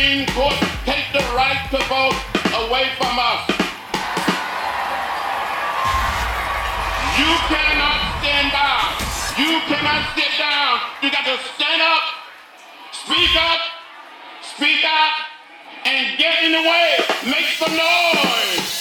Supreme Court take the right to vote away from us. You cannot stand by. You cannot sit down. You got to stand up, speak up, speak out, and get in the way. Make some noise.